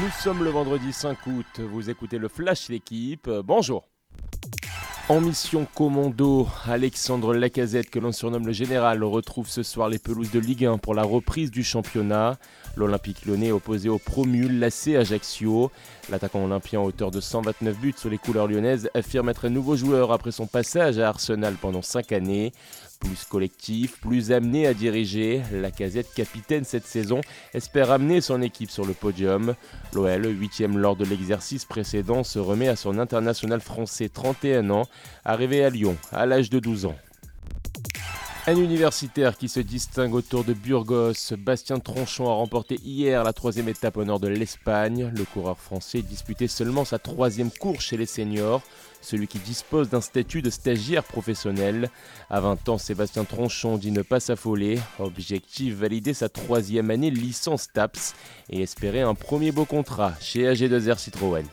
Nous sommes le vendredi 5 août, vous écoutez le Flash L'équipe, bonjour en mission commando, Alexandre Lacazette, que l'on surnomme le général, retrouve ce soir les pelouses de Ligue 1 pour la reprise du championnat. L'Olympique lyonnais opposé au promu l'AC Ajaccio. L'attaquant olympien hauteur de 129 buts sur les couleurs lyonnaises affirme être un nouveau joueur après son passage à Arsenal pendant 5 années. Plus collectif, plus amené à diriger, la casette capitaine cette saison espère amener son équipe sur le podium. L'OL, huitième lors de l'exercice précédent, se remet à son international français 31 ans, arrivé à Lyon à l'âge de 12 ans. Un universitaire qui se distingue autour de Burgos, Bastien Tronchon a remporté hier la troisième étape au nord de l'Espagne. Le coureur français disputait seulement sa troisième course chez les seniors, celui qui dispose d'un statut de stagiaire professionnel. À 20 ans, Sébastien Tronchon dit ne pas s'affoler. Objectif valider sa troisième année licence TAPS et espérer un premier beau contrat chez AG2R Citroën.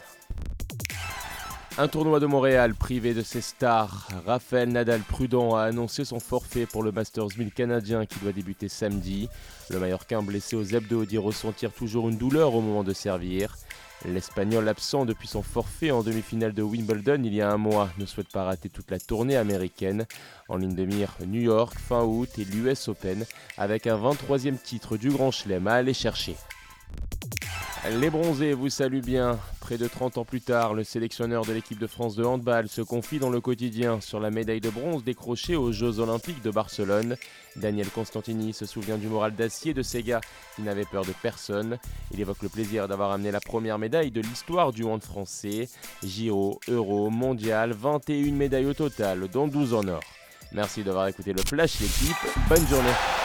Un tournoi de Montréal privé de ses stars. Raphaël Nadal Prudent a annoncé son forfait pour le Masters 1000 canadien qui doit débuter samedi. Le Mallorquin blessé aux abdos dit ressentir toujours une douleur au moment de servir. L'Espagnol absent depuis son forfait en demi-finale de Wimbledon il y a un mois ne souhaite pas rater toute la tournée américaine. En ligne de mire, New York, fin août et l'US Open avec un 23e titre du Grand Chelem à aller chercher. Les bronzés vous saluent bien. Près de 30 ans plus tard, le sélectionneur de l'équipe de France de handball se confie dans le quotidien sur la médaille de bronze décrochée aux Jeux Olympiques de Barcelone. Daniel Constantini se souvient du moral d'acier de ces gars qui n'avaient peur de personne. Il évoque le plaisir d'avoir amené la première médaille de l'histoire du hand français. Giro, Euro, Mondial, 21 médailles au total, dont 12 en or. Merci d'avoir écouté le Flash l'équipe. Bonne journée.